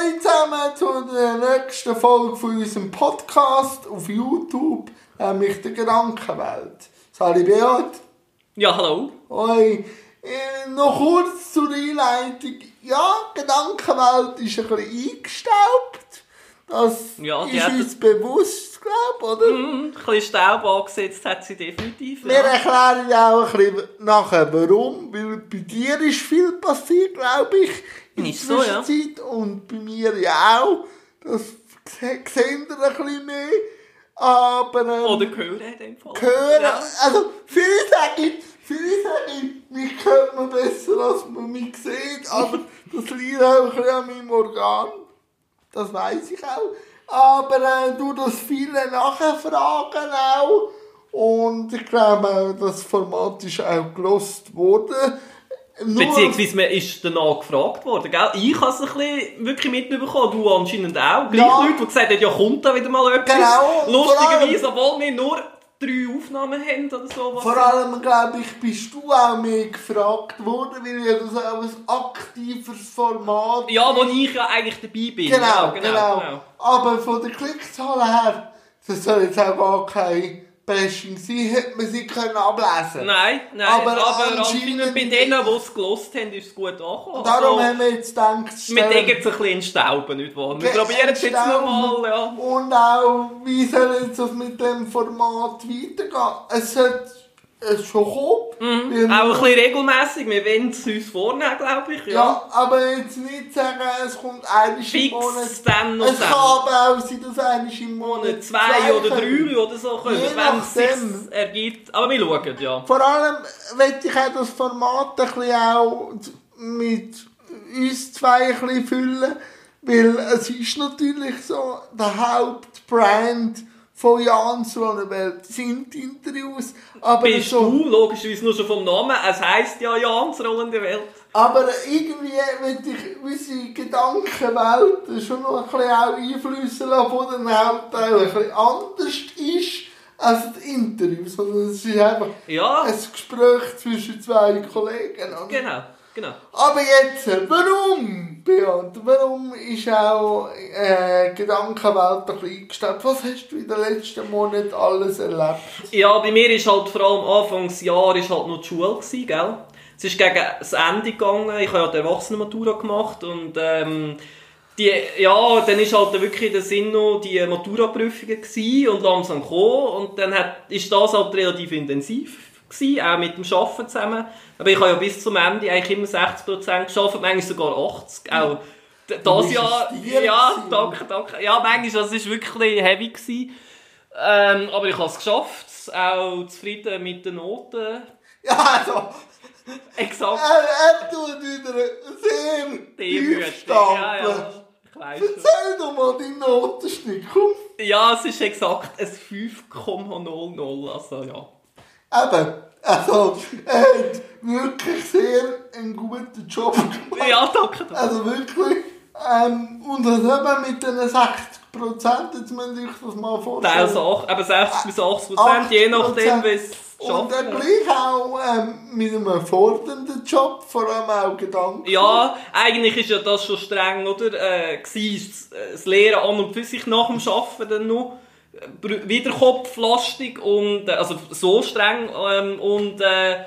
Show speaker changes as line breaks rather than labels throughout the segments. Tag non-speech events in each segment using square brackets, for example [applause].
alle zusammen zu der nächsten Folge von unserem Podcast auf YouTube, nämlich der Gedankenwelt. Sali Beat.
Ja, hallo.
Hoi. Äh, noch kurz zur Einleitung. Ja, die Gedankenwelt ist ein bisschen eingestaubt. Das
Ja,
ist
hat-
uns bewusst, glaube ich, oder?
Hm, ein bisschen Staub angesetzt hat sie definitiv.
Wir
Ja.
erklären auch ein bisschen nachher, warum. Weil bei dir ist viel passiert, glaube ich, in der
Ist so, ja.
Und bei mir ja auch. Das se- sehen wir ein bisschen mehr. Aber ähm,
Oder gehört in dem Fall.
hören,
Ja.
also viele sagen, viele sagen, mich hört man besser, als man mich sieht. Aber das liegt auch ein bisschen an meinem Organ. Das weiß ich auch. Aber äh, du das viele nachher fragen auch. Und ich glaube das Format ist auch gelost worden. Nur-
Beziehungsweise man ist danach gefragt worden, gell? Ich habe es ein bisschen wirklich mitbekommen, du anscheinend auch. Gleich
Ja.
Leute, die gesagt haben, ja kommt da wieder mal etwas.
Genau,
Lustigerweise, obwohl wir nur drei Aufnahmen haben oder so. was-
Vor allem, glaube ich, bist du auch mehr gefragt worden, weil ja das auch ein aktives Format
Ja, wo ich ja eigentlich dabei bin.
Genau,
ja,
genau, Aber von der Klickzahlen her, das soll jetzt auch gar kein Bashing sein, hätte man sie können ablesen
Nein, nein,
Aber
aber,
anscheinend-
bei denen, die es gelost haben, ist es gut angekommen.
Darum
Also,
haben wir jetzt gedacht,
wir denken jetzt ein bisschen in Stauben, nicht wahr? Wir probieren es jetzt nochmal, ja.
Und auch, wie soll das mit dem Format weitergehen? Es sollte es schon weil
Mhm. Auch ein bisschen regelmässig, wir wollen es uns vornehmen, glaube ich. Ja.
Ja, aber jetzt nicht sagen, es kommt einmal im Monat.
dann noch
Es kann
dann.
aber auch sein, dass einmal im Monat
Monat zwei oder drei oder so kommen, wenn es sich ergibt. Aber wir schauen, ja.
Vor allem möchte ich auch das Format ein bisschen auch mit uns zwei ein bisschen füllen, weil es ist natürlich so, der Hauptbrand von Jans Welt sind Interviews, aber
Bist
so,
du, logischerweise nur schon vom Namen, es heisst ja Jans rollende Welt.
aber irgendwie möchte ich unsere Gedankenwelt schon noch ein bisschen auch einflüssen lassen, wo dann Hauptteil ein bisschen anders ist als die Interviews, sondern es ist einfach
Ja,
ein Gespräch zwischen zwei Kollegen. oder?
genau, genau.
Aber jetzt, warum, Beat? Warum ist auch äh, Gedankenwelt ein bisschen eingestellt? Was hast du in den letzten Monaten alles erlebt?
Ja, bei mir ist halt vor allem Anfangsjahr ist halt noch die Schule gewesen, gell? Es ist gegen das Ende gegangen. Ich habe ja die Erwachsenenmatura gemacht und ähm, die, ja, dann ist halt wirklich der Sinn noch die Maturaprüfungen und langsam gekommen und dann hat, ist das halt relativ intensiv gewesen, auch mit dem Arbeiten zusammen. Aber ich habe ja bis zum Ende eigentlich immer 60% geschafft, manchmal sogar 80%. Auch das Jahr, ja, danke, danke. Ja, manchmal, das ist wirklich heavy gewesen. Ähm, aber ich habe es geschafft, auch zufrieden mit den Noten.
Ja, also,
Exakt.
er, er tut wieder sehr tief
Ja, ja.
Erzähl doch mal deinen Notenschnitt, komm.
Ja, es ist exakt ein 5,00. Also ja.
Eben, also, er hat wirklich sehr einen guten Job gemacht.
Ja, danke. danke.
Also wirklich. Ähm, und das eben mit den 60 Prozent, jetzt müsst ihr euch das mal vorstellen.
Teils auch, eben 60 bis 80 Prozent, je nachdem, wie es
Und dann
schafft.
gleich auch ähm, mit einem fordernden Job, vor allem auch Gedanken.
Ja, eigentlich ist ja das schon streng, oder? Äh, gewesen, das- das Lehren an und für sich nach dem Arbeiten dann noch. Äh, Wieder kopflastig und, äh, also so streng, ähm, und, äh,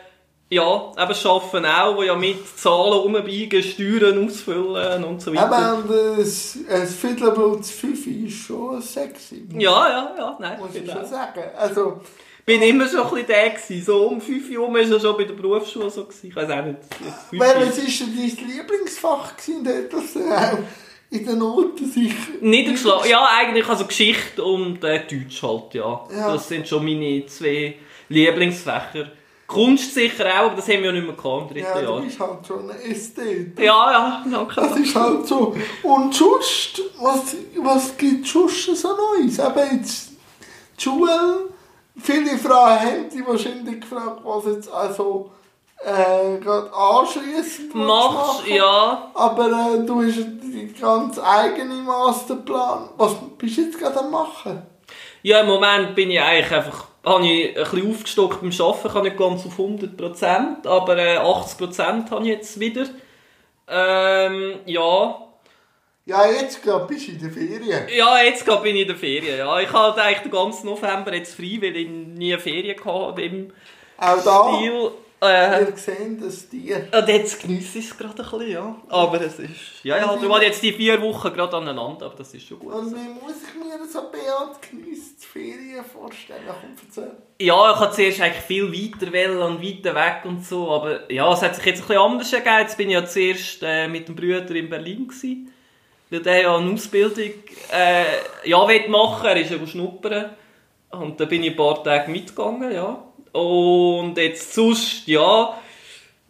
ja, eben Arbeiten auch, wo ja mit Zahlen rumbiegen, Steuern ausfüllen und so weiter.
Eben, ein, ein Fiddlerblut 5 ist schon sexy.
Ja, ja, ja, nein,
Muss ich schon sagen. Also,
bin immer schon ein bisschen der gewesen. So um 5 Uhr war er schon bei der Berufsschule so. Gewesen. Ich weiß auch nicht. fünf
welches ist denn dein Lieblingsfach gewesen? Das auch in den Noten sicher...
Niedergeschlagen. Ja, eigentlich also Geschichte und äh, Deutsch halt, ja.
Ja.
Das sind schon meine zwei Lieblingsfächer. Kunst sicher auch, aber das haben wir ja nicht mehr gehabt im
Ja,
dritten
du
Jahr.
bist halt schon ein Ästhet.
Ja, ja, danke.
Das ist halt so. Und sonst, was, was gibt es sonst so Neues? Eben jetzt die Schule. Viele Frauen haben die wahrscheinlich gefragt, was jetzt also äh, anschliessend
Machst, ja.
Aber äh, du hast deinen ganz eigenen Masterplan. Was bist du jetzt gerade am machen?
Ja, im Moment bin ich eigentlich einfach, habe ich ein bisschen aufgestockt beim Arbeiten, ich habe nicht ganz auf 100%, aber äh, 80% habe ich jetzt wieder. Ähm, ja.
Ja, jetzt gerade bist du in der Ferien.
Ja, jetzt gerade bin ich in der Ferien. Ja. Ich hatte eigentlich den ganzen November jetzt frei, weil ich nie Ferien hatte im
Auch da,
Stil. Äh,
wir sehen das Tier.
und jetzt genieße ich es gerade ein bisschen, ja. Aber es ist... Ja, ja, du warst jetzt die vier Wochen gerade aneinander, aber das ist schon gut.
Und wie muss ich mir so Beat genießt die Ferien vorstellen? Komm, erzähl.
Ja, ich hatte zuerst eigentlich viel weiter wollen und weiter weg und so, aber ja, es hat sich jetzt ein bisschen anders ergeben. Jetzt bin ich ja zuerst äh, mit dem Bruder in Berlin gewesen, weil der ja eine Ausbildung äh, ja, will machen er ist ja schnuppern und da bin ich ein paar Tage mitgegangen, ja. Und jetzt sonst, ja,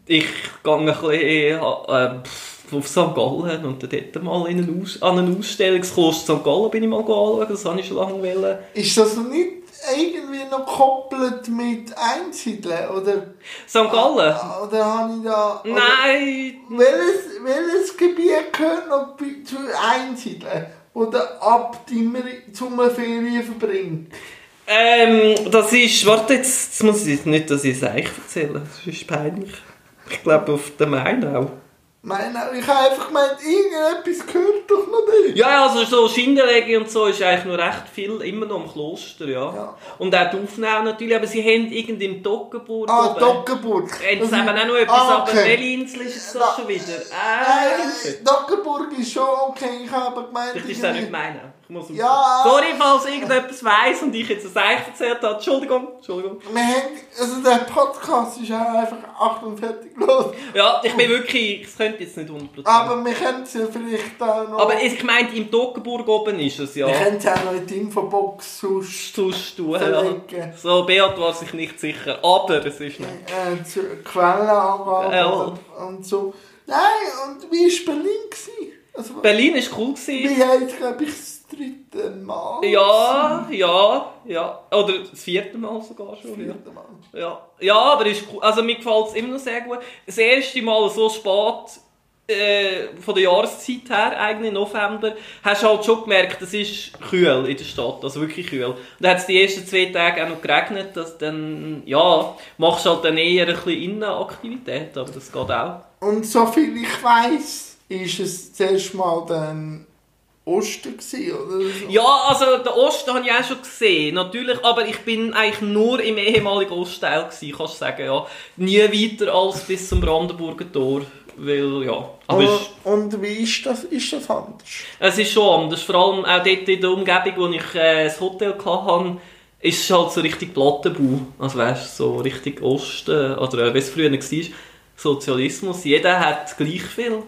ich gehe ein bisschen äh, auf St. Gallen und dort mal in eine Aus an eine Ausstellungskurs St. Gallen bin ich mal anschauen, das habe ich schon lange wollen.
Ist das noch nicht irgendwie noch gekoppelt mit Einsiedeln? Oder,
St. Gallen?
oder habe ich da...
Nein,
welches, welches Gebiet gehört noch zu Einsiedeln? Oder ab dem Sommerferien verbringen?
Ähm, das ist, warte jetzt, jetzt muss ich nicht, dass ich es euch erzähle, das ist peinlich. Ich glaube auf der Main auch.
Meine, ich habe einfach gemeint, irgendetwas gehört doch noch dort.
Ja, also so Schindelege und so ist eigentlich noch recht viel immer noch im Kloster, ja.
Ja.
Und auch die Aufnahmen natürlich, aber sie haben irgendwie im Toggenburg
Ah, Dockenburg.
Haben
Das
sie eben auch noch etwas,
Ah,
aber
okay.
welche Insel ist es das schon wieder? Äh,
Äh, Dockenburg ist schon okay, ich habe gemeint...
Vielleicht ist auch nicht meine. Muss
Ja.
Sorry, falls irgendetwas weiss und ich jetzt es euch erzählt habe. Entschuldigung, Entschuldigung.
Wir haben, also der Podcast ist auch einfach 48 los.
Ja, ich bin wirklich, ich könnte jetzt nicht 100%.
Aber wir können es ja vielleicht auch noch...
Aber ich meine, im Toggenburg oben ist es ja.
wir können es auch noch in die Infobox sonst
sonst tun. Ja. So, Beat war sich nicht sicher, aber es ist nicht.
Äh, zu Quellenangaben
Ja.
und, und so. Nein, und wie war Berlin? Gewesen? Also,
Berlin war cool. Gewesen.
wir haben glaube ich, das dritte Mal.
Ja, ja, ja. Oder das vierte Mal sogar
Das
schon. Ja,
vierte Mal.
ja. ja aber ist. Also mir gefällt es immer noch sehr gut. Das erste Mal so spät äh, von der Jahreszeit her, eigentlich November, hast du halt schon gemerkt, es ist kühl in der Stadt, also wirklich kühl. Und dann hat es die ersten zwei Tage auch noch geregnet, dass dann, ja, machst du halt dann eher ein bisschen Innenaktivität, aber das geht auch.
Und soviel ich weiß, ist es zuerst mal dann Osten gewesen, oder? so.
Ja, also den Osten habe ich auch schon gesehen, natürlich, aber ich bin eigentlich nur im ehemaligen Ostteil gewesen, kannst du sagen, ja. Nie weiter als bis zum Brandenburger Tor, weil, ja. Aber
Und, und wie ist das, ist das anders?
es ist schon anders, vor allem auch dort in der Umgebung, wo ich äh, das Hotel hatte, ist es halt so richtig Plattenbau, also weißt du, so richtig Osten, oder äh, wie es früher war, Sozialismus, jeder hat gleich viel.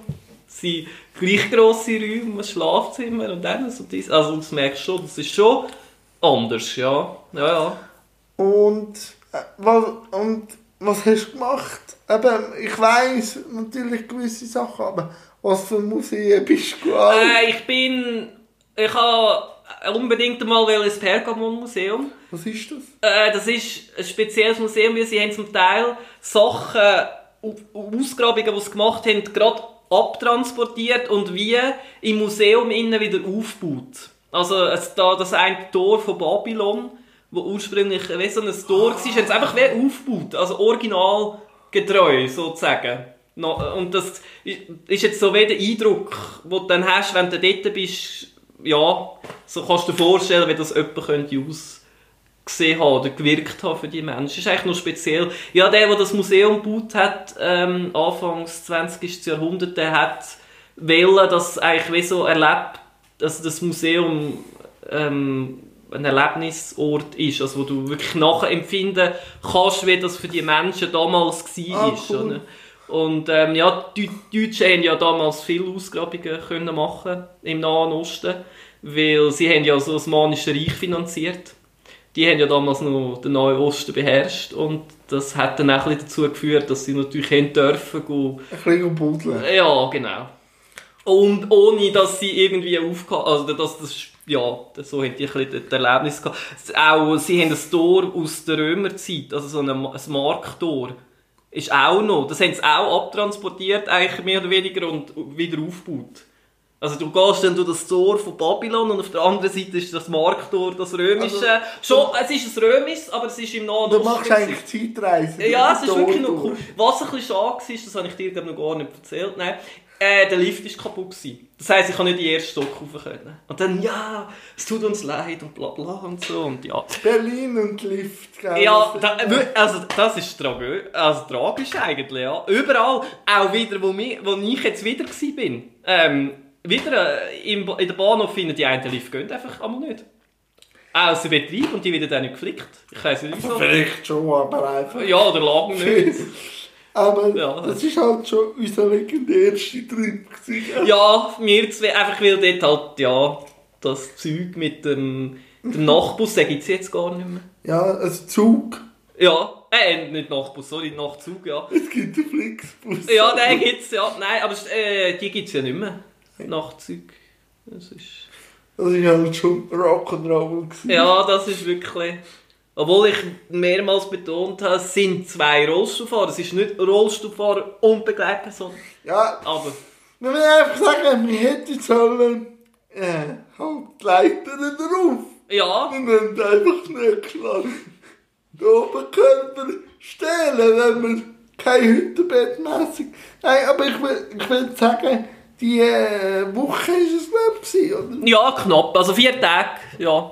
Sie gleich grosse Räume, ein Schlafzimmer und dann so dies. Also das merkst du schon, das ist schon anders, ja. Ja, ja.
Und, äh, was, und was hast du gemacht? Eben, ich weiss natürlich gewisse Sachen, aber was für Museen bist du?
Äh, ich bin... Ich habe unbedingt einmal ins Pergamon-Museum.
Was ist das?
Äh, das ist ein spezielles Museum, weil sie haben zum Teil Sachen, Au- Ausgrabungen, die sie gemacht haben, gerade abtransportiert und wie im Museum innen wieder aufgebaut. Also da, das eine Tor von Babylon, wo ursprünglich wie so ein Tor war, sie einfach wie aufgebaut, also originalgetreu sozusagen. No, und das ist jetzt so wie der Eindruck, den du dann hast, wenn du dort bist, ja, so kannst du dir vorstellen, wie das jemand könnte ausgesehen haben oder gewirkt haben für die Menschen. Das ist eigentlich noch speziell. Ja, der, der das Museum gebaut hat, ähm, Anfangs 20. Jahrhundert, der hat wollen, dass eigentlich wie so erlebt, dass das Museum ähm, ein Erlebnisort ist, also wo du wirklich nachempfinden kannst, wie das für die Menschen damals war.
Ah, cool.
Und ähm, ja, die die Deutschen haben ja damals viele Ausgrabungen können machen im Nahen Osten, weil sie haben ja so das Osmanische Reich finanziert. Die haben ja damals noch den Nahen Osten beherrscht und das hat dann auch ein bisschen dazu geführt, dass sie natürlich haben dürfen gehen,
Ein bisschen buddeln.
ja, genau. Und ohne, dass sie irgendwie aufgehauen, also dass das, ja, so haben die ein bisschen das Erlebnis gehabt. Auch, sie haben ein Tor aus der Römerzeit, also so ein, ein Markttor, ist auch noch, das haben sie auch abtransportiert, eigentlich mehr oder weniger, und wieder aufgebaut. Also du gehst dann durch das Tor von Babylon und auf der anderen Seite ist das Markttor, das römische.
Also,
Schon, es ist ein römisches, aber es ist im Nahen
Du machst eigentlich Zeitreise.
Ja, es ist
die
wirklich noch cool. Was ein bisschen schade war, das habe ich dir noch gar nicht erzählt, nein, äh, der Lift ist kaputt gewesen. Das heisst, ich kann nicht in den ersten Stock rauf können. Und dann, ja, es tut uns leid und bla bla und so und ja.
Berlin und Lift, gell?
Ja,
Das
da,
ist-
wir- also das ist tragö also tragisch eigentlich, ja. Überall, auch wieder, wo, mi, wo ich jetzt wieder bin. Ähm, wieder äh, in der Bahnhof finden die einen Lift gehen einfach einmal nicht. Außer Betrieb und die werden dann nicht geflickt. Ich weiss nicht wieso.
Vielleicht schon, aber einfach.
Ja, oder lang nicht. [laughs]
Aber
Ja.
das ist halt schon unser legendärster Trip. gewesen?
Ja, mir zwei, einfach weil dort halt, ja, das Zeug mit dem, dem [laughs] Nachtbus, den gibt es jetzt gar nicht mehr.
Ja, ein Zug.
Ja, äh, nicht Nachtbus, sorry, Nachtzug, ja.
Es gibt einen Flixbus.
Ja, den gibt's ja. Nein, aber äh, die gibt's ja nicht mehr. Nachtzug. Das ist...
Das ist halt schon Rock'n'Roll.
Ja, das ist wirklich... Obwohl ich mehrmals betont habe, es sind zwei Rollstuhlfahrer. Es ist nicht Rollstuhlfahrer und Begleitperson.
Ja,
Aber...
man will einfach sagen, wir hätten sollen äh, halt die Leiter drauf.
Ja,
Und dann einfach nicht geschlagen. Den Oberkörper stehlen, wenn man kein Hüttenbettmässig. Nein, aber ich will, ich will sagen, die äh, Woche ist es, glaube ich, oder?
ja, knapp. Also vier Tage, ja.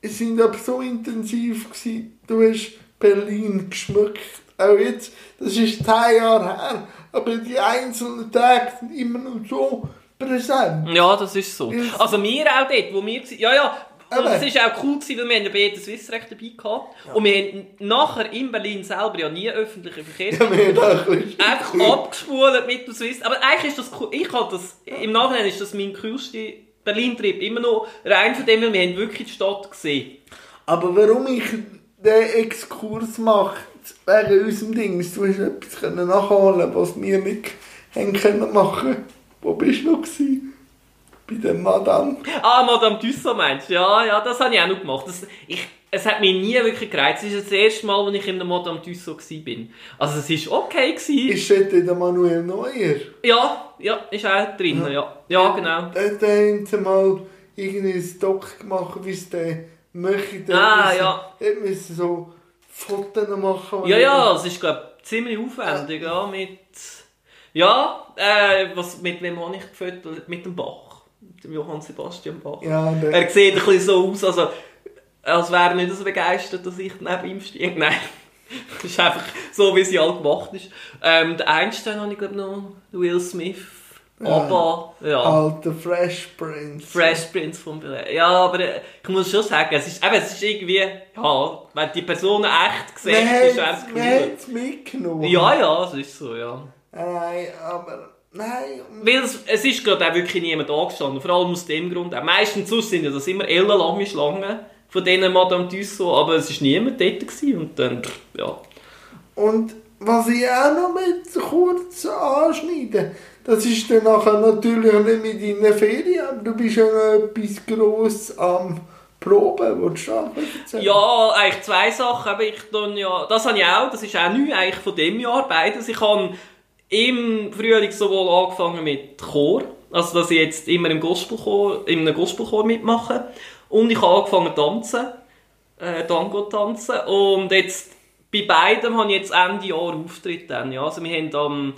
Es sind aber so intensiv gewesen. Du hast Berlin geschmückt. Auch jetzt, das ist zehn Jahre her. Aber die einzelnen Tage sind immer noch so präsent.
Ja, das ist so. Also wir auch dort, wo wir. Ja, ja. Und
Aber-
es war auch cool, gewesen, weil wir haben ja recht dabei gehabt. Und wir haben nachher in Berlin selber ja nie öffentliche Verkehrs...
Ja, wir haben
einfach abgespult mit dem Swiss. Aber eigentlich ist das cool. Ich habe das... Im Nachhinein ist das mein coolster Berlin-Trip. Immer noch rein von dem, weil wir haben wirklich die Stadt gesehen.
Aber warum ich den Exkurs mache, wegen unserem Ding, ist, du hast etwas nachholen was wir nicht haben können machen. Wo bist du noch gewesen? Bei der Madame.
Ah, Madame Tussaud meinst du? Ja, ja, das habe ich auch noch gemacht. Das, ich, es hat mich nie wirklich gereizt. Es ist das erste Mal, als ich in der Madame Tussaud war. Also es war okay. Gewesen.
Ist dort der Manuel Neuer?
Ja, ja, ist auch drin, ja. Ja, genau.
Der, der haben sie mal irgendein Doc gemacht, wie es der möchte.
Ah,
müssen-
ja.
Der müssen so Fotos machen.
Ja, ja, es ist, glaube ich, ziemlich aufwendig, ja, mit... Ja, äh, was, mit wem habe ich gefüttert? Mit dem Bach. Dem Johann Sebastian Bach.
Ja, der,
Er sieht ein bisschen so aus, also, als wäre er nicht so begeistert, dass ich neben ihm stehe. [laughs] Nein, das ist einfach so, wie sie halt gemacht ist. Ähm, den Einstein habe ich, glaube noch, Will Smith, aber, ja.
alter Fresh Prince.
Fresh Prince von Bel Ja, aber äh, ich muss schon sagen, es ist, eben, es ist irgendwie, ja, wenn die Person echt
Wir
ist es
haben
cool.
es mitgenommen.
Ja, ja, es ist so, ja.
Nein, aber... Nein.
Weil es, es ist gerade auch wirklich niemand angestanden, vor allem aus dem Grund. Auch meistens sonst sind ja das immer ellenlange Schlangen von denen Madame Tussaud, aber es war niemand dort gewesen und dann, ja.
Und was ich auch noch mit kurz anschneiden, das ist dann nachher natürlich nicht mit deinen Ferien, aber du bist ja noch etwas gross am Proben, willst du erzählen?
Ja, eigentlich zwei Sachen. Aber ich dann ja, das habe ich auch, das ist auch neu eigentlich von dem Jahr, beides. Ich habe im Frühling sowohl angefangen mit Chor, also dass ich jetzt immer im Gospelchor, in einem Gospelchor mitmache. Und ich habe angefangen zu tanzen, äh, Tango tanzen. Und jetzt bei beidem habe ich jetzt Ende Jahr Auftritt dann, ja. Also wir haben am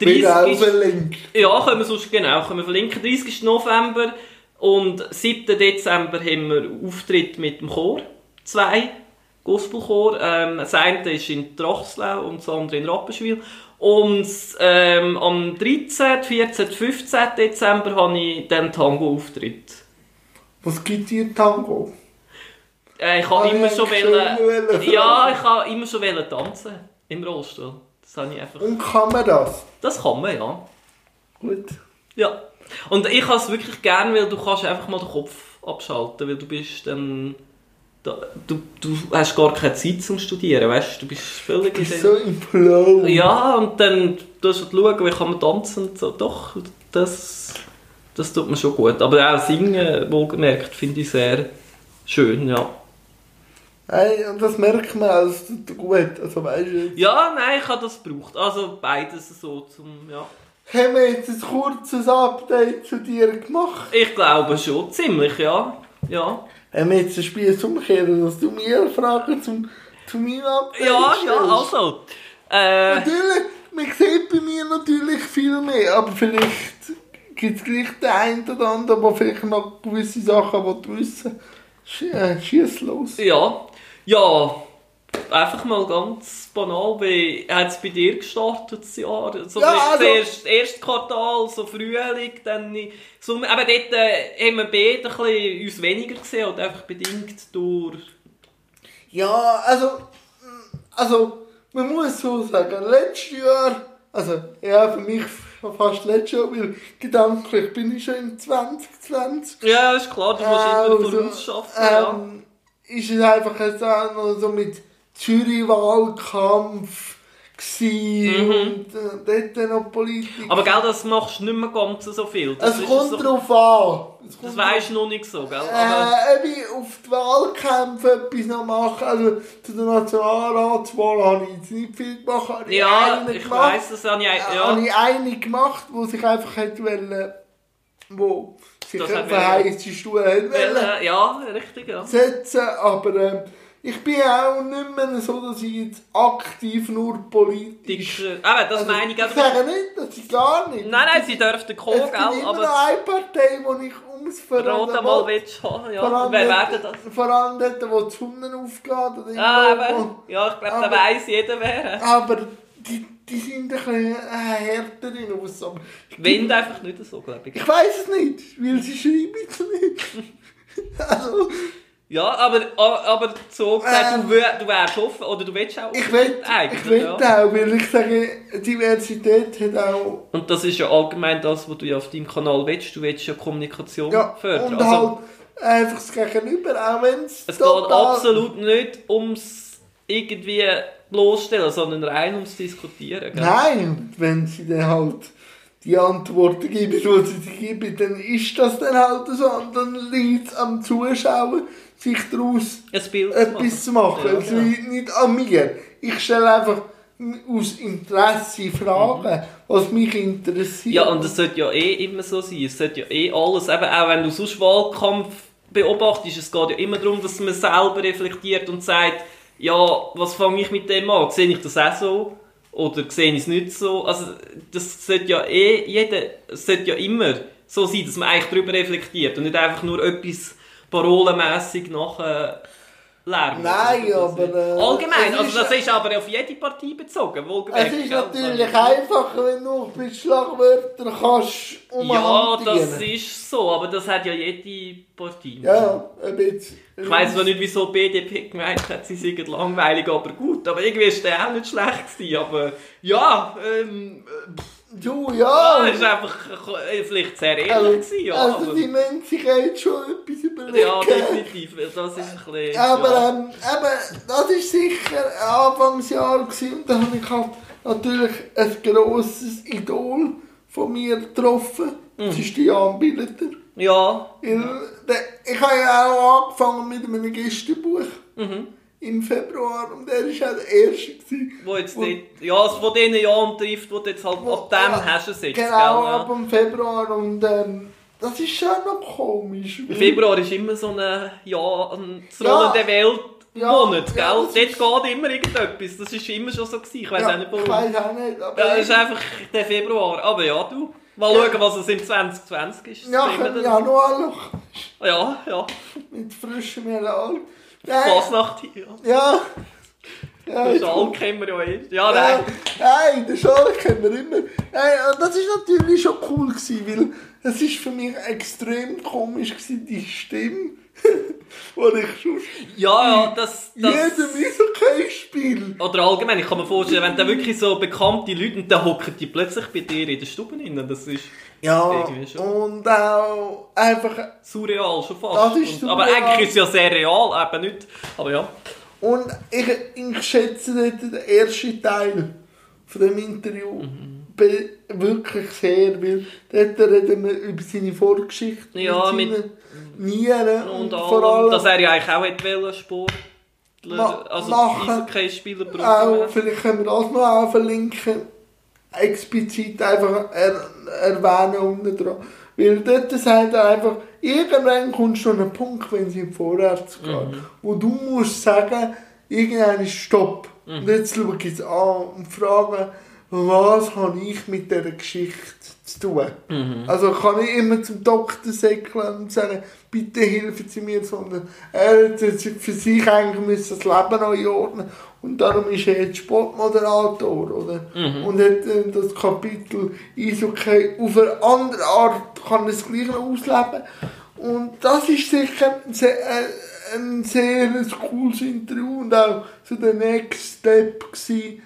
30.
Wieder auch verlinkt.
Ja, können wir sonst genau können wir verlinken. 30. November und 7. Dezember haben wir Auftritt mit dem Chor. Zwei Gospelchor. Ähm, das eine ist in Trachslau und das andere in Rapperswil. Und ähm, am 13., 14., 15. Dezember habe ich dann Tango-Auftritt.
Was gibt dir Tango?
Äh, ich habe
Ah,
immer schon wollen,
wollen.
ja, ich habe immer schon wollen tanzen im Rollstuhl. Das habe ich einfach.
Und kann man das?
Das kann man ja.
Gut.
Ja. Und ich habe es wirklich gern, weil du kannst einfach mal den Kopf abschalten, weil du bist dann... Du, du hast gar keine Zeit zum Studieren, weißt du? Du bist völlig
Du bist so im Flow.
Ja, und dann tust du schauen, wie kann man tanzen und so. Doch, das, das tut mir schon gut. Aber auch singen, wohlgemerkt, finde ich sehr schön, ja.
Hey, und das merkt man als gut. Also weißt du,
Ja, nein, ich habe das gebraucht. Also beides so zum, ja.
haben wir jetzt ein kurzes Update zu dir gemacht.
Ich glaube schon, ziemlich, ja. Ja,
Haben wir jetzt ein Spiel umkehren, dass du mir Fragen zum, zu meinem Update
ja, ja also. Äh,
Natürlich, man sieht bei mir natürlich viel mehr, aber vielleicht gibt es gleich den einen oder anderen, der vielleicht noch gewisse Sachen will wissen will. Äh, schieß los.
ja. Ja, einfach mal ganz banal, wie hat es bei dir gestartet das Jahr? So
Ja, also-
zuerst das erste Quartal, so Frühling, dann Sommer. Aber dort äh, haben wir beide ein bisschen uns weniger gesehen, oder einfach bedingt durch...
Ja, also, mm, also, man muss so sagen, letztes Jahr, also, ja, für mich fast letztes Jahr, weil gedanklich bin ich schon im 2020.
Ja, ist klar, du musst immer
Also,
vorausschaffen, ja.
ähm, ist es einfach noch so mit Zürich-Wahlkampf gewesen und äh, dort noch Politik.
Mhm. Aber gell, das machst du nicht mehr ganz so viel. Das
es kommt
so,
drauf an. Es
Das weisst du noch nicht so, gell? Aber,
Äh, ich auf die Wahlkämpfe etwas noch mache, also zu der Nationalratswahl habe ich jetzt nicht viel gemacht. habe ich
ja, ich
gemacht.
weiss, das habe ich...
Äh,
Ja.
habe ich eine gemacht, wo sich einfach hätte wollen, wo sich
Das
auf einen heißen Stuhl hätte wollen
äh, ja, richtig, ja.
setzen, aber ähm, ich bin auch nicht mehr so, dass ich jetzt aktiv nur politisch...
Eben, das
Also,
meine ich.
ich
gell?
sage nicht, dass ich gar nicht...
Nein, nein, sie dürften kommen,
es gibt
gell?
immer
Aber
noch eine Partei, wo ich ums
einmal
will.
willst haben,
Vor
ja.
allem
Wer werden das?
Vor allem dort, wo die Sonne aufgeht.
Ah, eben. Ja, ich glaube, da
Aber-
weiss jeder wer.
Aber die, die sind ein bisschen äh, härter in Aussage.
Wind einfach nicht so, glaube ich.
Ich weiß es nicht, weil sie schreiben es nicht. [laughs] also,
Ja, aber, aber so gesagt,
Ähm,
du, wär, du wärst offen, oder du willst auch
ich will,
eigentlich,
ich will
ja.
auch, weil ich sage, Diversität hat auch...
Und das ist ja allgemein das, was du ja auf deinem Kanal willst. Du willst ja Kommunikation
Ja,
fördern.
und
Also,
halt einfach das Gegenüber, auch wenn es
es geht absolut nicht ums irgendwie bloßstellen, sondern rein ums Diskutieren. Gell?
Nein, wenn sie dann halt die Antworten geben, die sie geben, dann ist das dann halt so. Und dann liegt es am Zuschauer, sich daraus etwas zu machen.
Ja,
es
genau.
nicht an mir. Ich stelle einfach aus Interesse Fragen, was mich interessiert.
Ja, und es sollte ja eh immer so sein. Es sollte ja eh alles, eben auch wenn du sonst Wahlkampf beobachtest, es geht ja immer darum, dass man selber reflektiert und sagt, ja, was fange ich mit dem an? Sehe ich das auch so? Oder sehe ich es nicht so? Also, das sollte ja eh, jeder, sollte ja immer so sein, dass man eigentlich darüber reflektiert und nicht einfach nur etwas parolenmässig nachher lernen.
Nein,
Das
aber, äh,
Allgemein, also das ist aber auf jede Partei bezogen,
es ist natürlich einfacher, wenn du mit Schlagwörtern kannst um
Ja, das ist so, aber das hat ja jede Partei.
Ja, ein bisschen.
Ich weiss zwar nicht, wieso BDP gemeint hat, sie seien langweilig, aber gut. Aber irgendwie ist der auch nicht schlecht gewesen. Aber ja, ähm,
Du,
ja,
ja.
ist einfach äh, vielleicht sehr ehrlich
also,
gewesen, ja.
also
aber,
die müssen sich jetzt schon etwas überlegen.
ja, definitiv. Das ist ein bisschen...
Aber
ja.
ähm, eben, das war sicher Anfangsjahr gewesen, und da habe ich halt natürlich ein grosses Idol von mir getroffen.
Mhm.
Das ist die Jan Billeter.
ja,
der- Ich habe ja auch angefangen mit einem Gästebuch
mhm.
Im Februar und der war auch der erste. Gewesen,
Wo jetzt
wo-
dort, ja, also von diesen Jahren trifft, wo jetzt halt
wo-
ab dem
ja,
hast du es jetzt,
Genau,
gell?
ab
Ja.
dem Februar und ähm, das ist schon noch komisch.
Februar ist immer so ein, ja, ein
Ja.
rollende Welt.
Ja,
Monat, gell?
ja, das
Dort geht immer irgendetwas. Das ist immer schon so gewesen. Ich weiß
ja,
auch nicht warum.
Ich weiß auch nicht, aber...
Ja, es ist einfach der Februar. Aber ja, du. Mal
Ja.
schauen, was es im 2020 ist.
ja, im. Januar noch
ja, ja.
mit frischem Elan. Nein,
Fasnacht hier. Ja.
Ja.
Den Schal kennen wir ja eh. Ja, nein.
nein, den Schal kennen wir immer. Nein, und das war natürlich schon cool, gewesen, weil es ist für mich extrem komisch gewesen, die Stimme, [laughs] die ich schon
Ja, ja, das... das
jedem Eishockey-Spiel...
oder allgemein, ich kann mir vorstellen, wenn da wirklich so bekannte Leute und dann hocken die plötzlich bei dir in der Stube rein. Das ist
Ja, und auch einfach...
surreal schon fast.
Das ist
Und- aber eigentlich ist es ja sehr real, eben nicht. Aber ja.
Und ich, ich schätze den ersten Teil von dem Interview be- wirklich sehr, weil dort reden wir über seine Vorgeschichte
Ja,
mit
mit-
seinen Nieren
Und,
und, vor
allem, dass er ja eigentlich auch hätte wollen,
Ma-
also
machen. Auch,
brauchen.
vielleicht können wir das noch auch verlinken, explizit einfach er, erwähnen unten dran. Weil dort sagt er einfach, irgendwann kommst du an einen Punkt, wenn es vorwärts geht, wo du musst sagen, irgendwann ist Stopp. Und jetzt schaue ich es an und frage, was habe ich mit dieser Geschichte zu tun? Also kann ich immer zum Doktor säckeln und sagen, bitte helfen Sie mir, sondern er hat für sich eigentlich müssen das Leben neu ordnen und darum ist er jetzt Sportmoderator, oder? Und hat äh, das Kapitel Eishockey auf eine andere Art, kann es gleich noch ausleben. Und das ist sicher ein sehr, äh, ein sehr cooles Interview und auch so der Next Step gewesen.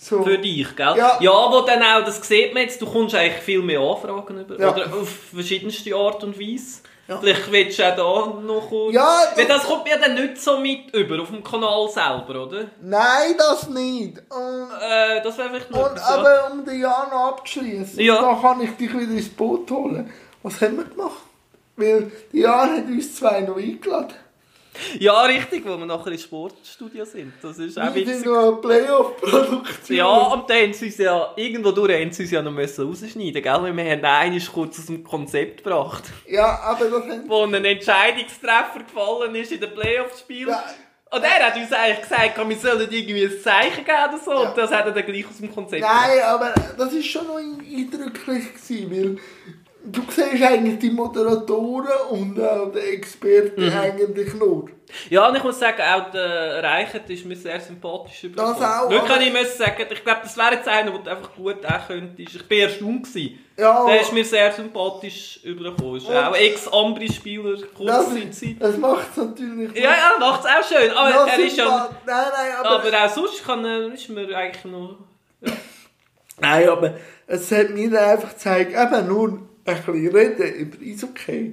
So.
Für dich, gell?
Ja.
ja, wo dann auch, das sieht man jetzt, du kommst eigentlich viel mehr Anfragen über,
Ja.
oder auf verschiedenste Art und Weise.
Ja.
Vielleicht willst du auch da noch kurz...
Ja,
Weil das kommt mir dann nicht so mit über, auf dem Kanal selber, oder?
Nein, das nicht. Und,
Äh, das wäre vielleicht noch
und aber um den Jahr noch abzuschließen,
Ja.
da kann ich dich wieder ins Boot holen. Was haben wir gemacht? Weil die Jan hat uns zwei noch eingeladen. [laughs]
Ja, richtig, wo wir nachher im Sportstudio sind. Das ist auch witzig.
noch eine Playoff-Produktion.
Ja, und dann sie uns ja, irgendwo durch haben sie uns ja noch müssen rausschneiden, gell? Weil wir haben einen kurz aus dem Konzept gebracht,
ja, aber das haben
wo ein Entscheidungstreffer gefallen ist in den Playoff-Spielen.
Ja.
Und er hat uns eigentlich gesagt, wir sollen irgendwie ein Zeichen geben oder so.
Ja.
Und das hat er dann gleich aus dem Konzept
Nein, aber das war schon noch eindrücklich, gewesen, weil du siehst eigentlich die Moderatoren und auch die Experten
Mhm.
eigentlich nur.
Ja, und ich muss sagen, auch der Reichert ist mir sehr sympathisch übergekommen.
Das auch,
Wirklich, ich muss sagen, ich glaube, das wäre jetzt einer, der einfach gut auch könnte. Ich bin erstaunt gewesen.
Ja,
Der ist mir sehr sympathisch übergekommen. Ist auch Ex-Ambri-Spieler, kurze
das macht es natürlich
Ja, ja, macht es auch schön. Aber er ist ja...
Nein, nein, aber,
Aber auch sonst kann, ist mir eigentlich noch... [laughs]
nein, aber es hat mir einfach gezeigt, eben nur ein bisschen reden über Eishockey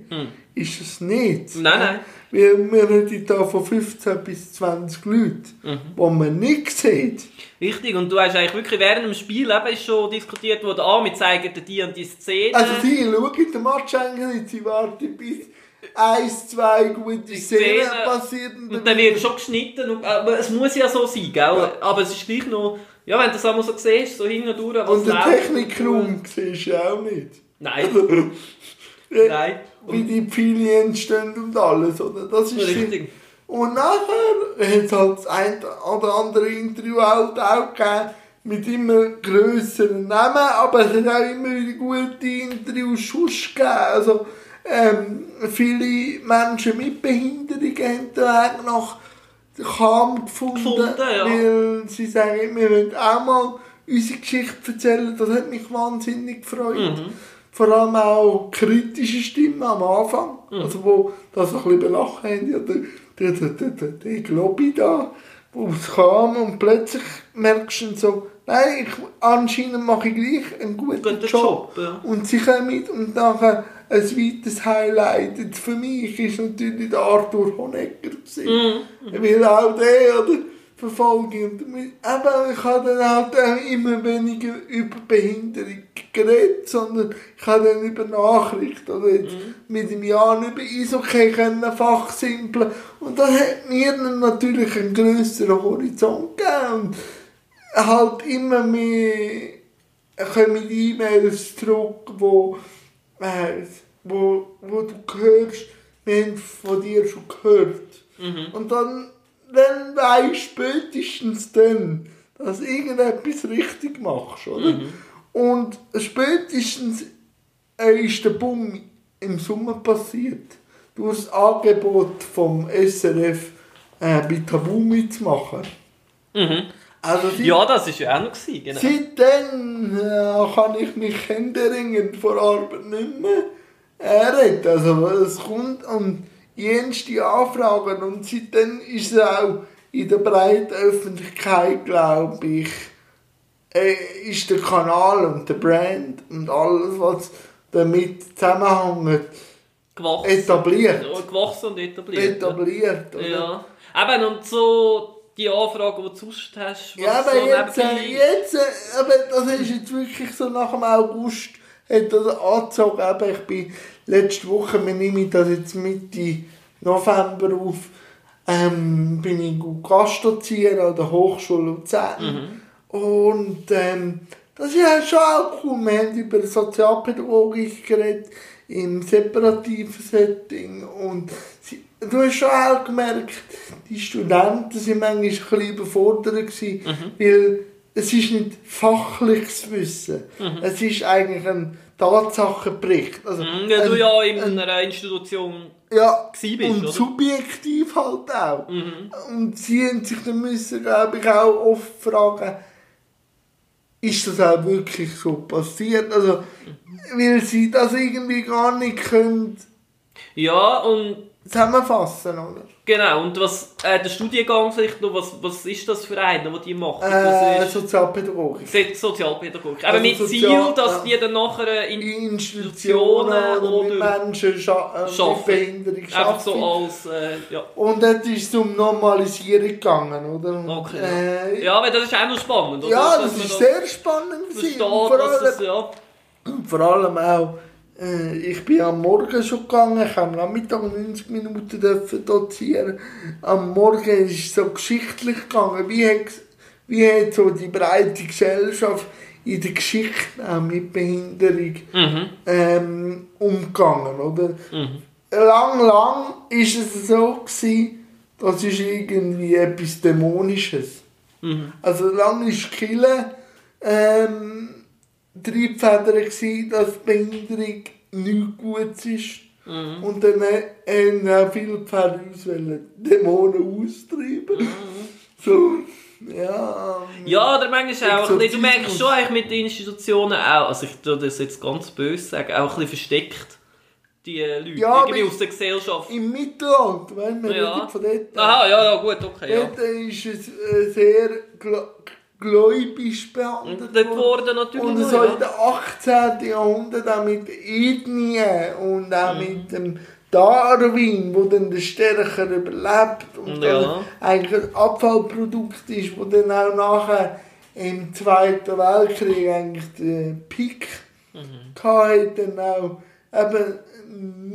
ist es nicht.
Hm. Nein, nein.
Weil wir reden hier von 15 bis 20 Leuten,
Mhm.
die man nicht sieht.
Richtig, und du hast eigentlich wirklich während dem Spiel eben schon diskutiert worden, ah, wir zeigen dir die und die Szene.
Also sie schauen den Match eigentlich sie warten bis eins, zwei gute Szenen
Szene.
passieren.
und dann wird schon geschnitten, und, aber es muss ja so sein, gell? Aber es ist gleich noch, ja, wenn du das einmal so siehst, so hin und durch, was
Und
läuft.
Technikraum siehst du auch nicht.
Nein, [laughs] nein.
Wie die Pfeile entstehen und alles, oder? Das ist
Richtig.
Und nachher hat es halt das ein oder andere Interview halt auch gegeben, mit immer grösseren Namen, aber es hat auch immer wieder gute Interviews sonst gegeben. Also, ähm, viele Menschen mit Behinderungen haben den Weg nach Cham gefunden,
Gefunden, ja.
weil sie sagen, wir wollen auch mal unsere Geschichte erzählen. Das hat mich wahnsinnig gefreut.
Mhm.
Vor allem auch kritische Stimmen am Anfang,
Mhm.
also wo das ein bisschen belachen haben, ja, der, der, der, der, der, der da, wo es kam und plötzlich merkst du dann so, nein, ich, anscheinend mache ich gleich einen guten
Guten
Job.
Job, ja.
Und sie kommen und nachher ein weiteres Highlight jetzt für mich ist natürlich der Arthur Honegger gewesen.
Mhm.
Weil auch der, oder? Mit, eben, ich habe dann halt auch immer weniger über Behinderung geredet, sondern ich habe dann über Nachrichten oder jetzt mit dem Jan über Eishockey können fachsimpeln. Und das hat mir dann natürlich einen grösseren Horizont gegeben und halt immer mehr kommen E-Mails zurück, wo, äh, wo, wo du hörst, wir haben von dir schon gehört. Und dann, dann weisst spätestens dann, dass du irgendetwas richtig machst, oder? Und spätestens ist der Bumm im Sommer passiert. Du hast das Angebot vom SRF äh, bei Tabu mitzumachen.
Mhm.
Also sie
Ja, das war ja auch noch, gewesen, genau.
Seitdem äh, kann ich mich händeringend vor Arbeit nicht mehr äh, retten. Also es kommt und jenste Anfragen und seitdem ist es auch in der breiten Öffentlichkeit, glaube ich, äh, ist der Kanal und der Brand und alles, was damit zusammenhängt,
Gewachsen.
etabliert.
Gewachsen und etabliert.
Etabliert. Oder?
Ja. Eben, und so die Anfragen, die du sonst hast, was
Ja, aber
so
jetzt, äh, jetzt äh, aber das ist jetzt wirklich so nach dem August hat das angezogen. Eben, ich bin letzte Woche, wir nehmen das jetzt Mitte November auf, ähm, bin ich Gastdozier an der Hochschule Luzern. Und ähm, das ist ja schon auch cool. Wir haben über Sozialpädagogik geredet, im separativen Setting. Und sie, du hast schon auch gemerkt, die Studenten sind manchmal ein bisschen überfordert gewesen, weil es ist nicht fachliches Wissen. Es ist eigentlich ein Tatsachenbericht. Also,
Mhm, Ja, du
ein-
ja in
ein-
einer Institution
ja,
bist,
und
oder?
subjektiv halt auch.
Mhm.
Und sie haben sich dann müssen, glaube ich, auch oft fragen, ist das auch wirklich so passiert? Also, weil sie das irgendwie gar nicht können
Ja, und
zusammenfassen, oder?
genau. Und was, äh, der Studiengang vielleicht noch, was, was ist das für einer, den die machen?
Äh,
Das ist
Sozialpädagogik.
Sozialpädagogik.
Also
Aber mit
Sozial-
Ziel, dass
ja.
die dann nachher in,
In Institutionen oder,
Institutionen
mit
oder
Menschen scha äh, mit
Schaffen.
Behinderung
einfach so als, äh, ja.
Und dort ist es um Normalisierung gegangen, oder?
Okay.
Äh,
Ja, aber das ist auch noch spannend, oder?
ja, das
man
ist sehr spannend.
versteht,
vor
dass das,
allem-
ja.
Vor allem auch, äh, ich bin am Morgen schon gegangen, ich habe am Nachmittag 90 Minuten dürfen dozieren. Am Morgen ist es so geschichtlich gegangen, wie hat, wie hat so die breite Gesellschaft in der Geschichte auch mit Behinderung
Mhm.
ähm, umgegangen, oder?
Mhm.
Lang, lang ist es so gewesen, das ist irgendwie etwas Dämonisches.
Mhm.
Also lange war Kille ähm, Triebfeder, gewesen, dass Behinderung nicht gut ist.
Mhm.
Und dann haben auch viele Pferde uns Dämonen austreiben. So, ja. ähm,
Ja, oder manchmal auch ein bisschen, du merkst schon eigentlich mit den Institutionen auch, also ich tue das jetzt ganz böse sagen, auch ein bisschen versteckt, die Leute,
Ja,
irgendwie aus der Gesellschaft.
Im Mittelalter, weil wir
Ja.
reden von dort.
Aha, ja, ja, gut, okay, ja.
Dort ist es äh, sehr gl- gläubisch behandelt
wurde natürlich
Und so
ja.
in den 18. Jahrhundert auch mit Ethnien und auch
Mhm.
mit dem Darwin, wo dann der Stärker überlebt und
Ja.
eigentlich ein Abfallprodukt ist, wo dann auch nachher im Zweiten Weltkrieg eigentlich den Peak
Mhm.
hatte, dann auch eben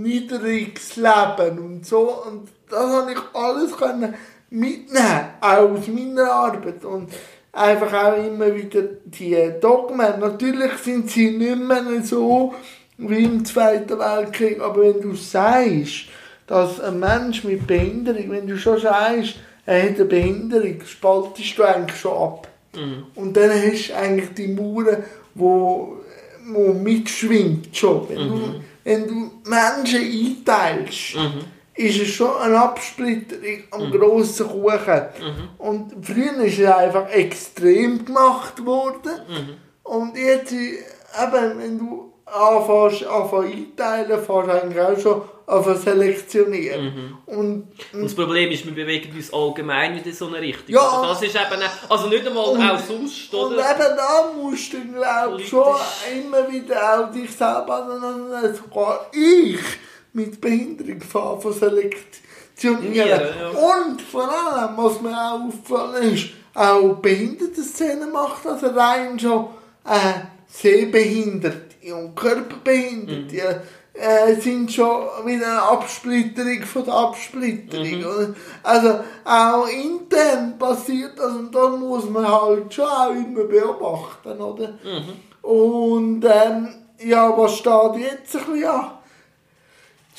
niedriges Leben und so. Und das habe ich alles können mitnehmen, auch aus meiner Arbeit. Und einfach auch immer wieder die Dogmen. Natürlich sind sie nicht mehr so wie im Zweiten Weltkrieg, aber wenn du sagst, dass ein Mensch mit Behinderung, wenn du schon sagst, er hat eine Behinderung, spaltest du eigentlich schon ab.
Mhm.
Und dann hast du eigentlich die Mauer, wo, wo mitschwingt schon. Wenn, du, wenn du Menschen einteilst,
Mhm.
Ist es schon eine Absplitterung am grossen Kuchen. Und früher ist es einfach extrem gemacht worden. Und jetzt, äh, eben, wenn du anfängst, anfängst einteilen, fängst du eigentlich auch schon an selektionieren. Und
Und das Problem ist, wir bewegen uns allgemein in so eine Richtung.
Ja.
oder? Das ist eben, also nicht einmal
Und-
auch sonst,
Und
oder?
eben da musst du, glaube ich, schon immer wieder auch dich selber aneinander, sogar ich mit Behinderung von Selektionieren.
Ja, ja.
Und vor allem, was mir auch auffallen ist, auch Behindertenszene macht also rein schon äh, Sehbehinderte und Körperbehinderte. Äh, sind schon wieder eine Absplitterung von der Absplitterung. oder? Also auch intern passiert das und da muss man halt schon auch immer beobachten, oder? Und ähm, ja, was steht jetzt ein bisschen an?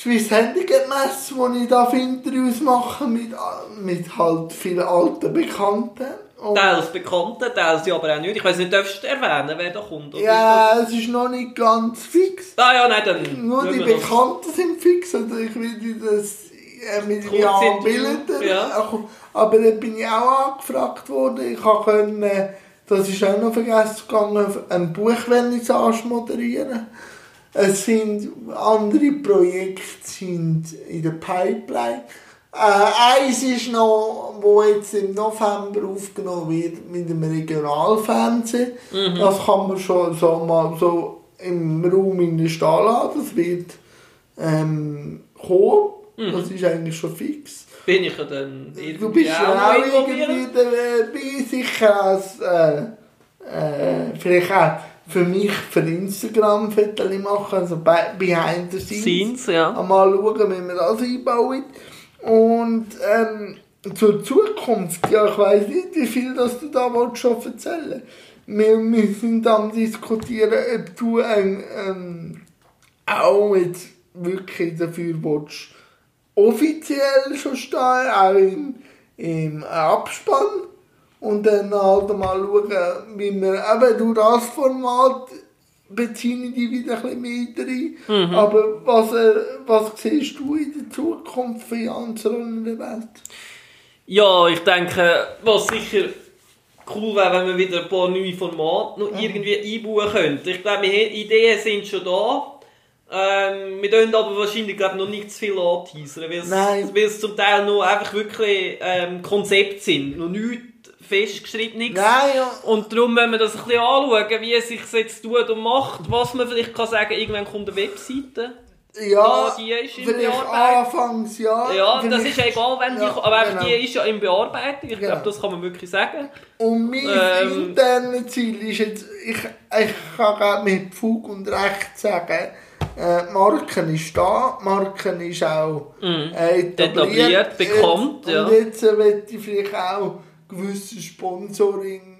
Die Swiss Handicap Messe, wo ich da Interviews mache mit, mit halt vielen alten Bekannten. Und
Teils Bekannte, teils ja aber auch nicht. Ich weiß nicht, darfst du erwähnen, wer da kommt? oder?
ja, es ist noch nicht ganz fix.
Ah ja, nein, dann...
Nur die. Bekannten sind fix, also ich will das äh, mit Bilder.
ja.
Aber da bin ich auch angefragt worden. Ich können, äh, das ist auch noch vergessen gegangen, ein Buchvernissage moderieren. Es sind andere Projekte sind in der Pipeline. Äh, eins ist noch, wo jetzt im November aufgenommen wird mit dem Regionalfernsehen. Das kann man schon so mal so im Raum in der Stall haben. Das wird ähm, kommen. Das ist eigentlich schon fix.
Bin ich ja dann irgendwie
Du bist ja auch irgendwie dabei, sicher als, äh, äh, vielleicht auch für mich für Instagram Fotos machen, also be- behind the scenes.
Scenes, ja.
Mal schauen, wie wir das einbauen. Und ähm, zur Zukunft, ja, ich weiß nicht, wie viel das du da schon erzählen wir, wir sind am diskutieren, ob du ähm, ähm, auch jetzt wirklich dafür willst, offiziell schon stehen, auch im, im Abspann. Und dann halt mal schauen, wie wir eben durch das Format beziehe ich dich wieder ein bisschen mehr rein. Aber was, äh, was siehst du in der Zukunft für Jansron in der Welt?
Ja, ich denke, was sicher cool wäre, wenn wir wieder ein paar neue Formate noch irgendwie einbauen könnten. Ich glaube, wir- Ideen sind schon da. Ähm, wir dürfen aber wahrscheinlich glaub, noch nicht zu viel anteasern, weil es-
Nein.
weil es zum Teil noch einfach wirklich ähm, Konzepte sind, noch nichts festgeschriebenes.
Nein, ja.
Und darum müssen wir das ein bisschen anschauen, wie es sich jetzt tut und macht. Was man vielleicht kann sagen, irgendwann kommt eine Webseite.
Ja,
Ja, die ist in
vielleicht
Bearbeitung.
Anfangsjahr.
Ja, das ist ja egal, wenn die
Ja,
aber
genau.
die ist ja in Bearbeitung. Ich
Genau.
glaube, das kann man wirklich sagen.
Und mein
Ähm.
internes Ziel ist jetzt, ich, ich kann gerade mit Fug und Recht sagen, äh, Marken ist da, Marken ist auch äh, etabliert,
Etabliert, bekannt,
Jetzt-
ja.
Und jetzt äh, möchte ich vielleicht auch gewisse Sponsoring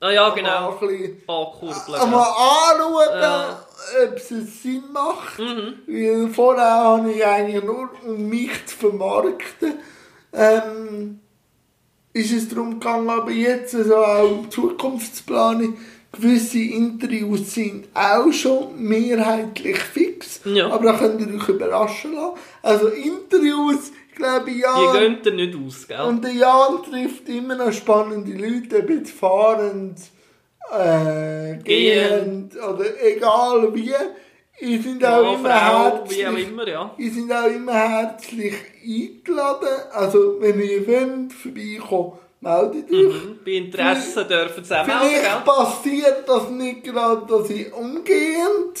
Ah ja,
mal
genau.
ein bisschen
Ankurbeln.
einmal anschauen, ob es Sinn macht.
Mhm.
Weil vorher habe ich eigentlich nur, um mich zu vermarkten, ähm, ist es darum gegangen, aber jetzt also auch Zukunftsplanung, gewisse Interviews sind auch schon mehrheitlich fix,
Ja.
aber da könnt ihr euch überraschen lassen. Also Interviews, glaube, ja.
Die gehen dir nicht aus, gell?
Und der Jan trifft immer noch spannende Leute, ob jetzt fahrend, äh, gehend oder egal wie. Ihr sind auch
Ja,
immer
Frau, wie auch
herzlich.
immer, ja.
Ihr sind auch immer herzlich eingeladen. Also, wenn ihr wollt, vorbeikommen, meldet euch.
Mhm. Bei Interesse dürfen sie auch melden,
Vielleicht passiert das nicht gerade, dass ich umgehend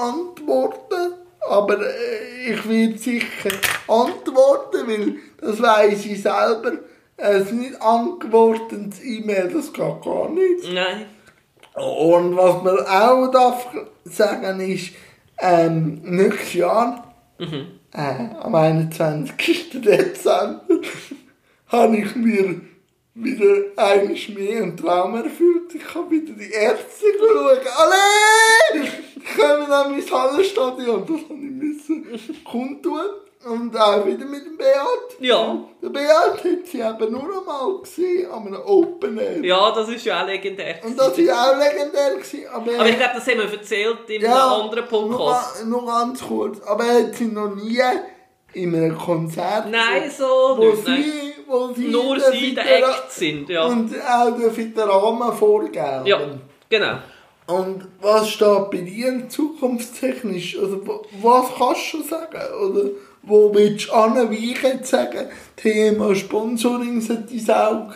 antworte. Aber äh, ich werde sicher antworten, weil das weiß ich selber. Es nicht antwortendes E-Mail, das geht gar nicht.
Nein.
Und was man auch darf sagen ist, ähm, nächstes Jahr, äh, am 21. Dezember, [laughs] habe ich mir wieder einmal mehr einen Traum erfüllt. Ich habe wieder die Ärzte geschaut. Alle! Ich komme dann ins Hallenstadion, das habe ich müssen kundtun. Und auch wieder mit dem Beat.
Ja.
Der Beat hat sie eben nur einmal gesehen, an einem Open Air.
Ja, das ist ja auch legendär.
Und das war auch legendär. Gewesen, aber
Aber ich glaube, das haben wir erzählt in einem anderen Podcast.
Nur, nur ganz kurz. Aber er hat sie noch nie in einem Konzert
Nein, so
wo
nicht.
Sie, wo sie
Nur
den
sie der Act sind, ja.
Und auch der Veteranen vorgeben.
Ja, genau.
Und was steht bei dir zukunftstechnisch? Also, was kannst du sagen? Oder wo willst du an, wie ich jetzt sagen, Thema Sponsoring sollte dein Auge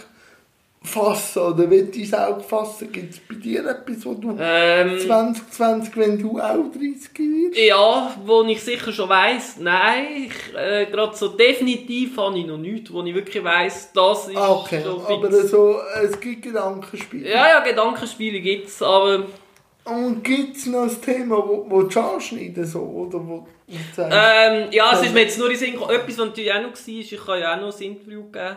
fassen? Oder will dein Auge fassen? Gibt es bei dir etwas, wo du
Ähm,
2020, wenn du auch 30 wirst?
ja, wo ich sicher schon weiss, nein, ich, äh, gerade so definitiv habe ich noch nichts, wo ich wirklich weiss, das ist
Ah, okay, aber
fix.
so, es gibt Gedankenspiele.
Ja, ja, Gedankenspiele gibt's, aber
Und gibt es noch ein Thema, wo, wo du anschneiden so, oder wo
ähm, ja, es ist mir jetzt nur in Sinn etwas, was natürlich auch noch war, ich habe ja auch noch ein Interview gegeben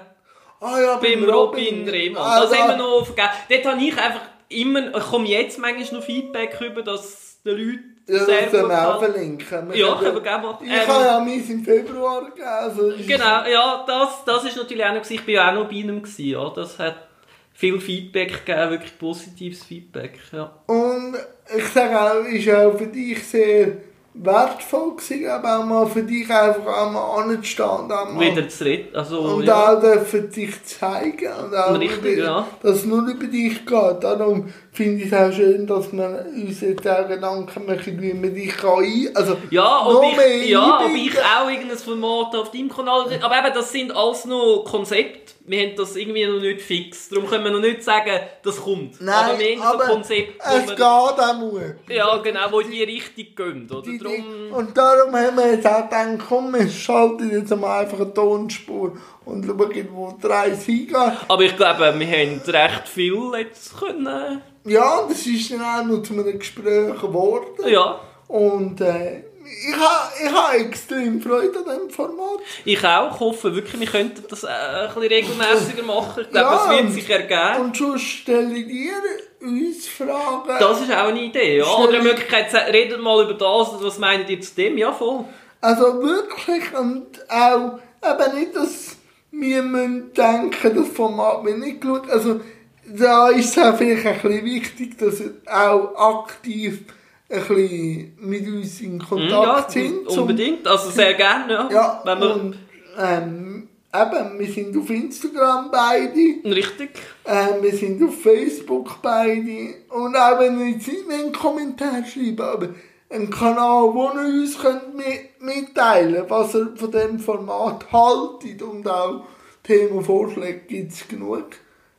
ah ja,
beim Robin Rehmann.
Ah,
Das
da-
haben wir noch vergessen. Dort habe ich einfach immer, ich komme jetzt manchmal noch Feedback über, dass die Leute
Ja, das können wir auch verlinken. Wir
Ja,
können-
wir gerne machen.
Ich
Ähm,
habe ja meins im Februar gegeben. Also
Genau, ja, das, das ist natürlich auch noch, ich bin ja auch noch bei ihm gewesen, ja, das hat viel Feedback gegeben, wirklich positives Feedback, ja.
Und ich sage auch, ist auch für dich sehr wertvoll gewesen, aber auch mal für dich einfach einmal anzustehen und auch mal
Wieder zu reden, also,
und
ja.
auch dürfen dich zeigen und auch
Richtig,
über,
ja.
dass es nur über dich geht. Darum finde ich es auch schön, dass wir uns jetzt auch Gedanken machen, wie man dich kann ein... Also
Ja, ob ich, ja, ob ich auch irgendein Format auf deinem Kanal... Aber eben, das sind alles noch Konzepte. Wir haben das irgendwie noch nicht fix. Darum können wir noch nicht sagen, das kommt.
Nein,
aber wir haben so
aber
ein Konzept,
es
wo
geht
wir,
auch
ja, genau, wo in die Richtung gehen. Oder?
Die-
Darum,
die- Und darum haben wir jetzt auch gedacht, komm, wir schalten jetzt mal einfach eine Tonspur und schauen, wo die Reise hingeht.
aber ich glaube, wir haben recht viel jetzt können...
Ja, das ist dann auch noch zu einem Gespräch geworden.
Ja,
Und äh, ich habe ich ha extrem Freude an diesem Format.
Ich auch. Ich hoffe wirklich, wir könnten das äh, ein bisschen regelmäßiger machen. Ich glaube,
Ja,
es wird sich ergeben.
Und schon stelle dir uns Fragen.
Das ist auch eine Idee, ja. Oder eine Möglichkeit, redet mal über das, was meint ihr zu dem? Ja, voll.
Also wirklich und auch eben nicht, dass wir müssen denken, das Format wird nicht geschaut. Also da ist es auch vielleicht ein bisschen wichtig, dass ihr auch aktiv ein bisschen mit uns in Kontakt
ja,
sind.
unbedingt. Also sehr gerne, ja.
Ja,
Wenn wir,
und ähm, eben, wir sind auf Instagram beide,
Richtig.
äh, wir sind auf Facebook beide und auch wenn ihr jetzt nicht mehr einen Kommentar schreiben, aber einen Kanal, wo ihr uns könnt mit, mitteilen was ihr von diesem Format haltet und auch Themenvorschläge gibt es genug.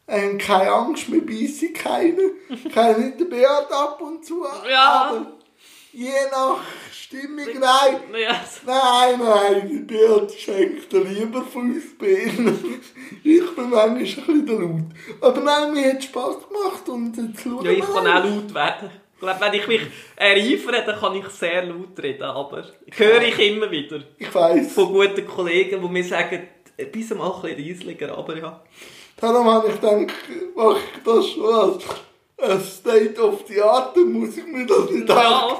Ähm, keine Angst, wir beißen keinen. [laughs] Keinen nicht der Beat ab und zu.
Ja.
Aber je nach Stimmung, nein.
Ja.
Nein, nein, die Beat schenkt lieber fünf Beeren. [laughs] Ich bin manchmal ein bisschen der Laut. Aber nein, mir hat Spass gemacht und jetzt schauen
ja, ich kann auch laut werden. Glaube, wenn ich mich ereifere, dann kann ich sehr laut reden, aber höre ich immer wieder
Ich weiss.
von guten Kollegen, die mir sagen, bisschen mal ein bisschen reisliger, aber ja.
Darum habe ich gedacht, mache ich das schon als ein State of the Art, dann muss ich mir das nicht. Bei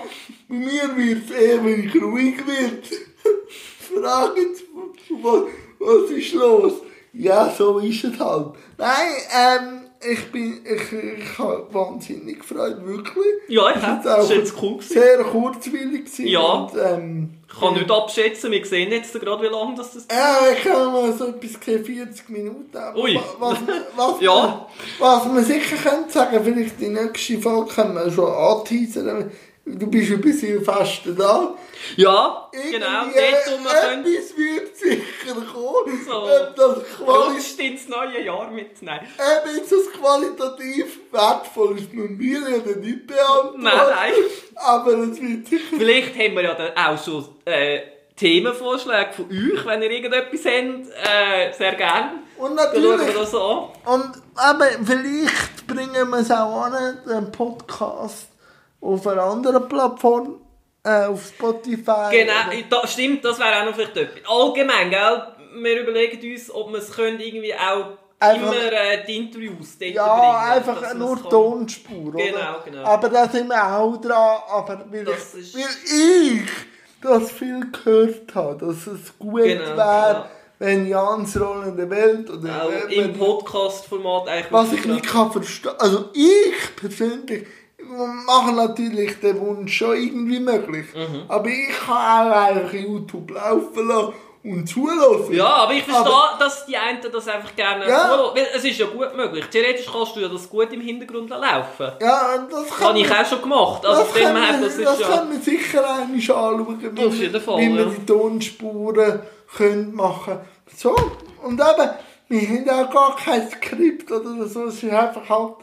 mir wird es eher, wenn ich ruhig wird. [laughs] Fragen, was, was ist los? Ja, so ist es halt. Nein, ähm, ich bin, ich, ich habe wahnsinnig gefreut, wirklich.
Ja, ich
Es
habe. war jetzt cool. gewesen.
Sehr kurzwillig gewesen.
Ja.
Und, ähm,
Ich kann nicht abschätzen, wir sehen jetzt gerade, wie lange das ist.
Ja, ich habe mal so etwas gesehen, 40 Minuten.
Ui.
wa- Was, [laughs] was,
Ja.
was wir sicher können sagen, vielleicht die nächste Folge können wir schon anteasern. Du bist ja bis Silvester da.
Ja,
Irgendwie,
genau.
äh,
Dort,
Etwas wird sicher kommen.
So.
Ob das,
rutscht ins neue Jahr mit. Nein.
ob jetzt das qualitativ wertvoll ist, müssen wir ja nicht beantworten.
Nein, nein.
Aber es wird sicher...
Vielleicht haben wir ja dann auch schon äh, Themenvorschläge von euch, wenn ihr irgendetwas habt. Äh, sehr gerne.
Und
Dann schauen wir
natürlich...
das an.
Und aber vielleicht bringen wir es auch an, den Podcast auf einer anderen Plattform, äh, auf Spotify.
Genau, da, stimmt, das wäre auch noch vielleicht etwas. Allgemein, gell? Wir überlegen uns, ob wir es irgendwie auch
Einfach-
immer äh, die Interviews dort
Ja,
bringen.
einfach nur. Tonspur, oder?
Genau, genau.
Aber da sind wir auch dran, aber weil,
Das
ich, weil ich das viel gehört habe, dass es gut
Genau,
wäre, wenn Jans rollende Welt oder
Auch im Podcast-Format eigentlich.
Was ich nicht kann verstehen, also ich persönlich mache natürlich den Wunsch schon irgendwie möglich,
Mhm.
aber ich kann auch einfach YouTube laufen lassen und zulassen.
Ja, aber ich verstehe,
Aber-
dass die einen das einfach gerne
Ja.
Weil es ist ja gut möglich. Theoretisch kannst du ja das gut im Hintergrund laufen.
Ja, das
Habe ich auch schon gemacht. Also
das können wir,
das
das
ist ja...
können wir sicher einmal anschauen, wie,
Auf jeden Fall,
wie wir
ja.
die Tonspuren können machen So, und eben, wir haben auch gar kein Skript oder so, es ist einfach halt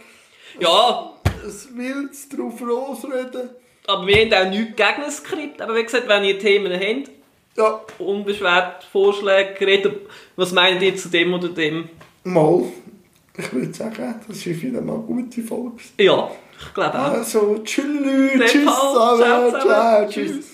Ja,
ein wildes drauf losreden.
aber wir haben auch nichts gegen ein Skript. Aber wie gesagt, wenn ihr Themen habt,
Ja,
unbeschwert Vorschläge, reden, was meint ihr zu dem oder dem?
mal. Ich würde sagen, das ist wieder mal eine gute Folge.
Ja, ich glaube auch.
Also, tschüss, tschüss
Ciao
tschüss.